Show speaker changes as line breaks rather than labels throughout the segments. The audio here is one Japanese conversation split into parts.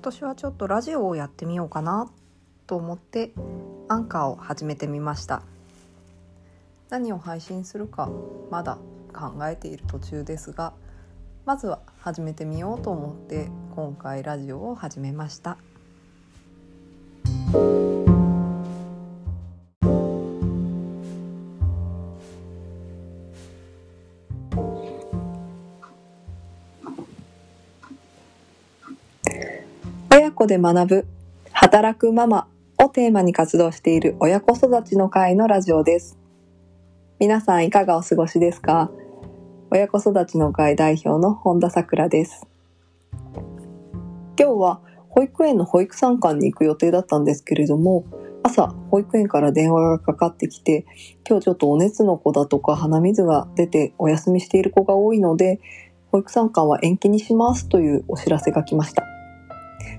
今年はちょっとラジオをやってみようかなと思ってアンカーを始めてみました。何を配信するかまだ考えている途中ですがまずは始めてみようと思って今回ラジオを始めました。子で学ぶ働くママをテーマに活動している親子育ちの会のラジオです。皆さんいかがお過ごしですか？親子育ちの会代表の本田さくらです。今日は保育園の保育参観に行く予定だったんですけれども朝保育園から電話がかかってきて今日ちょっとお熱の子だとか鼻水が出てお休みしている子が多いので保育参観は延期にしますというお知らせが来ました。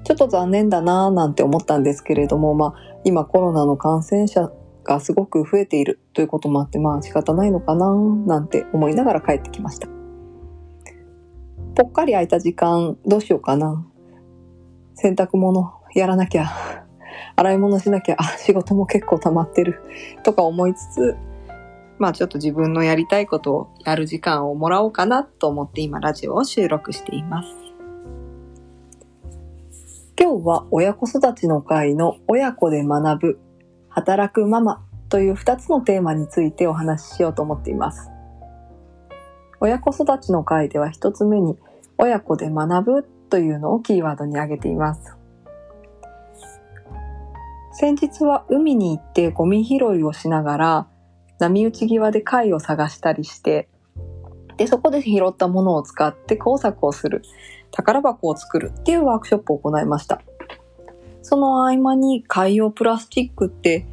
ちょっと残念だなぁなんて思ったんですけれども、まあ、今コロナの感染者がすごく増えているということもあって、まあ仕方ないのかなぁなんて思いながら帰ってきました。ぽっかり空いた時間どうしようかな。洗濯物やらなきゃ。洗い物しなきゃ。あ、仕事も結構溜まってる。とか思いつつ、まあちょっと自分のやりたいことをやる時間をもらおうかなと思って今ラジオを収録しています。今日は親子育ちの会の親子で学ぶ働くママという2つのテーマについてお話ししようと思っています。親子育ちの会では1つ目に親子で学ぶというのをキーワードに挙げています。先日は海に行ってゴミ拾いをしながら波打ち際で貝を探したりしてでそこで拾ったものを使って工作をする宝箱を作るっていうワークショップを行いました。その合間に海洋プラスチックって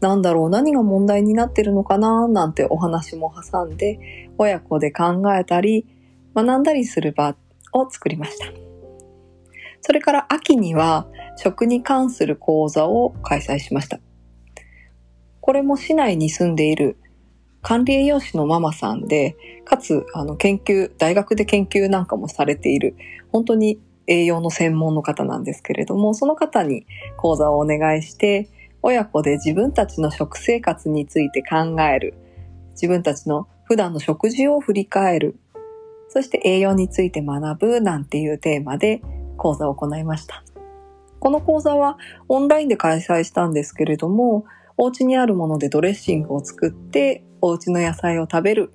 なんだろう何が問題になってるのかななんてお話も挟んで親子で考えたり学んだりする場を作りました。それから秋には食に関する講座を開催しました。これも市内に住んでいる管理栄養士のママさんで、かつ、あの、研究、大学で研究なんかもされている、本当に栄養の専門の方なんですけれども、その方に講座をお願いして、親子で自分たちの食生活について考える、自分たちの普段の食事を振り返る、そして栄養について学ぶなんていうテーマで講座を行いました。この講座はオンラインで開催したんですけれども、お家にあるものでドレッシングを作ってお家の野菜を食べる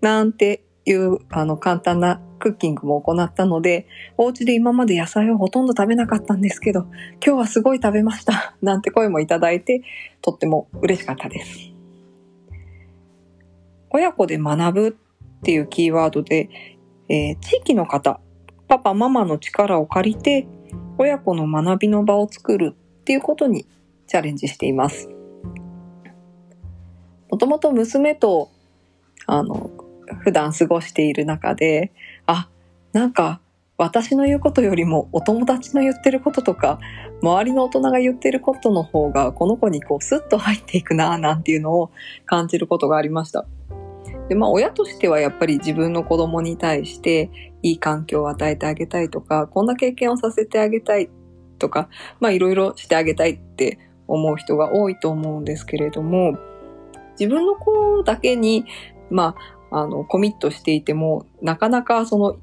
なんていうあの簡単なクッキングも行ったので、お家で今まで野菜をほとんど食べなかったんですけど、今日はすごい食べました なんて声もいただいて、とっても嬉しかったです。親子で学ぶっていうキーワードで、えー、地域の方、パパ、ママの力を借りて、親子の学びの場を作るっていうことにチャレンジしています。もともと娘と、あの、普段過ごしている中で、あ、なんか、私の言うことよりもお友達の言ってることとか、周りの大人が言ってることの方が、この子にこうスッと入っていくななんていうのを感じることがありました。で、まあ親としてはやっぱり自分の子供に対していい環境を与えてあげたいとか、こんな経験をさせてあげたいとか、まあいろいろしてあげたいって思う人が多いと思うんですけれども、自分の子だけに、まあ、あの、コミットしていても、なかなかその、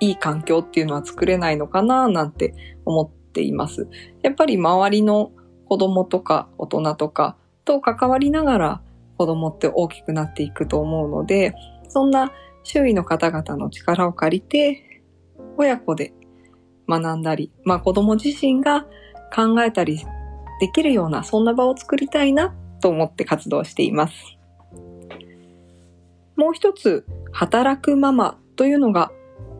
いい環境っていうのは作れないのかな、なんて思っています。やっぱり周りの子供とか大人とかと関わりながら子供って大きくなっていくと思うので、そんな周囲の方々の力を借りて、親子で学んだり、まあ子供自身が考えたりできるような、そんな場を作りたいなっと思って活動しています。もう一つ、働くママというのが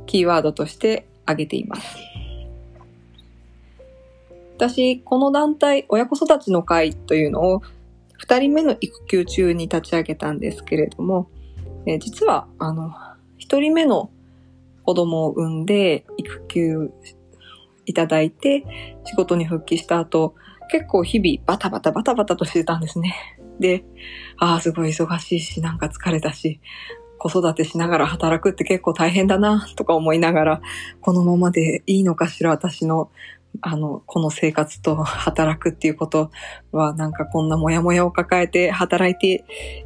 キーワードとして挙げています。私、この団体、親子育ちの会というのを2人目の育休中に立ち上げたんですけれども、え実は、あの、1人目の子供を産んで育休いただいて仕事に復帰した後、結構日々バタバタバタバタとしてたんですね。で、ああ、すごい忙しいし、なんか疲れたし、子育てしながら働くって結構大変だなとか思いながら、このままでいいのかしら私の、あの、この生活と働くっていうことはなんかこんなモヤモヤを抱えて働いて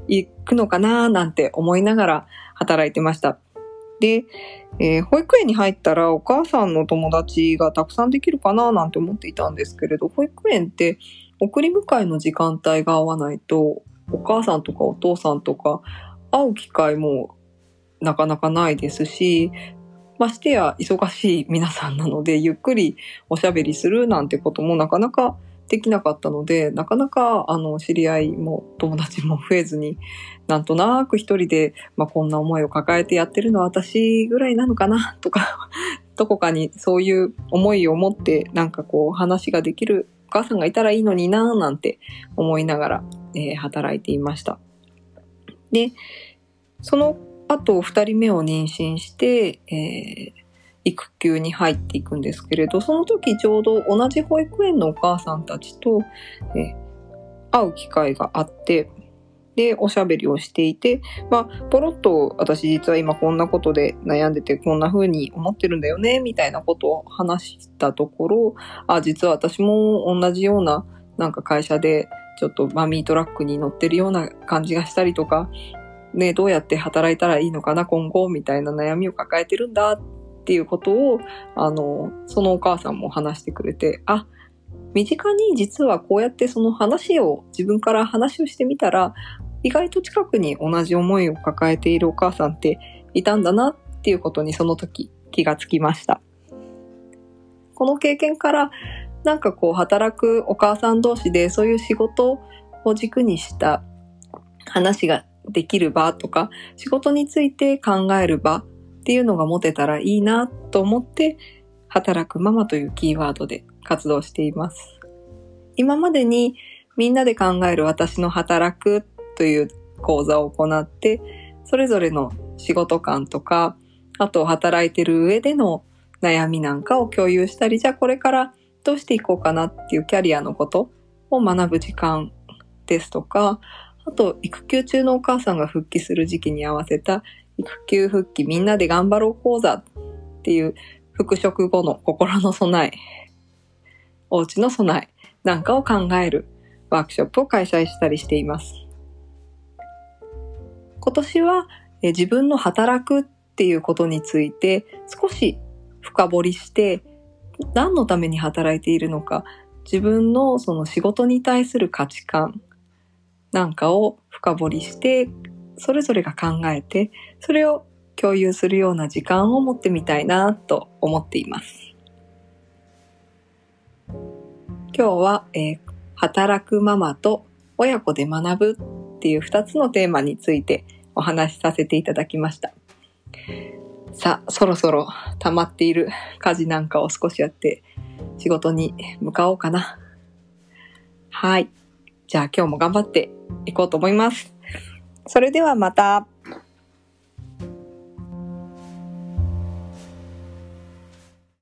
いくのかななんて思いながら働いてました。で、えー、保育園に入ったらお母さんの友達がたくさんできるかななんて思っていたんですけれど、保育園って送り迎えの時間帯が合わないと、お母さんとかお父さんとか会う機会もなかなかないですし、ましてや忙しい皆さんなので、ゆっくりおしゃべりするなんてこともなかなかできなかったので、なかなか、あの、知り合いも友達も増えずに、なんとなく一人で、まあ、こんな思いを抱えてやってるのは私ぐらいなのかな、とか、どこかにそういう思いを持って、なんかこう、話ができるお母さんがいたらいいのにな、なんて思いながら、えー、働いていました。で、その後、二人目を妊娠して、えー育休に入っていくんですけれど、その時ちょうど同じ保育園のお母さんたちと、え会う機会があって、で、おしゃべりをしていて、まあ、ポロッと私実は今こんなことで悩んでてこんな風に思ってるんだよね、みたいなことを話したところ、あ、実は私も同じようななんか会社でちょっとマミートラックに乗ってるような感じがしたりとか、ね、どうやって働いたらいいのかな、今後、みたいな悩みを抱えてるんだっっていうことを、あの、そのお母さんも話してくれて、あ、身近に実はこうやってその話を、自分から話をしてみたら、意外と近くに同じ思いを抱えているお母さんっていたんだなっていうことにその時気がつきました。この経験からなんかこう働くお母さん同士でそういう仕事を軸にした話ができる場とか仕事について考える場っていうのが持てたらいいなと思って、働くママというキーワードで活動しています。今までにみんなで考える私の働くという講座を行って、それぞれの仕事感とか、あと働いてる上での悩みなんかを共有したり、じゃあこれからどうしていこうかなっていうキャリアのことを学ぶ時間ですとか、あと育休中のお母さんが復帰する時期に合わせた育休復帰みんなで頑張ろう講座っていう復職後の心の備え、お家の備えなんかを考えるワークショップを開催したりしています。今年は自分の働くっていうことについて少し深掘りして何のために働いているのか自分のその仕事に対する価値観なんかを深掘りしてそれぞれが考えて、それを共有するような時間を持ってみたいなと思っています。今日は、えー、働くママと親子で学ぶっていう2つのテーマについてお話しさせていただきました。さあ、そろそろ溜まっている家事なんかを少しやって仕事に向かおうかな。はい。じゃあ今日も頑張っていこうと思います。それではまた。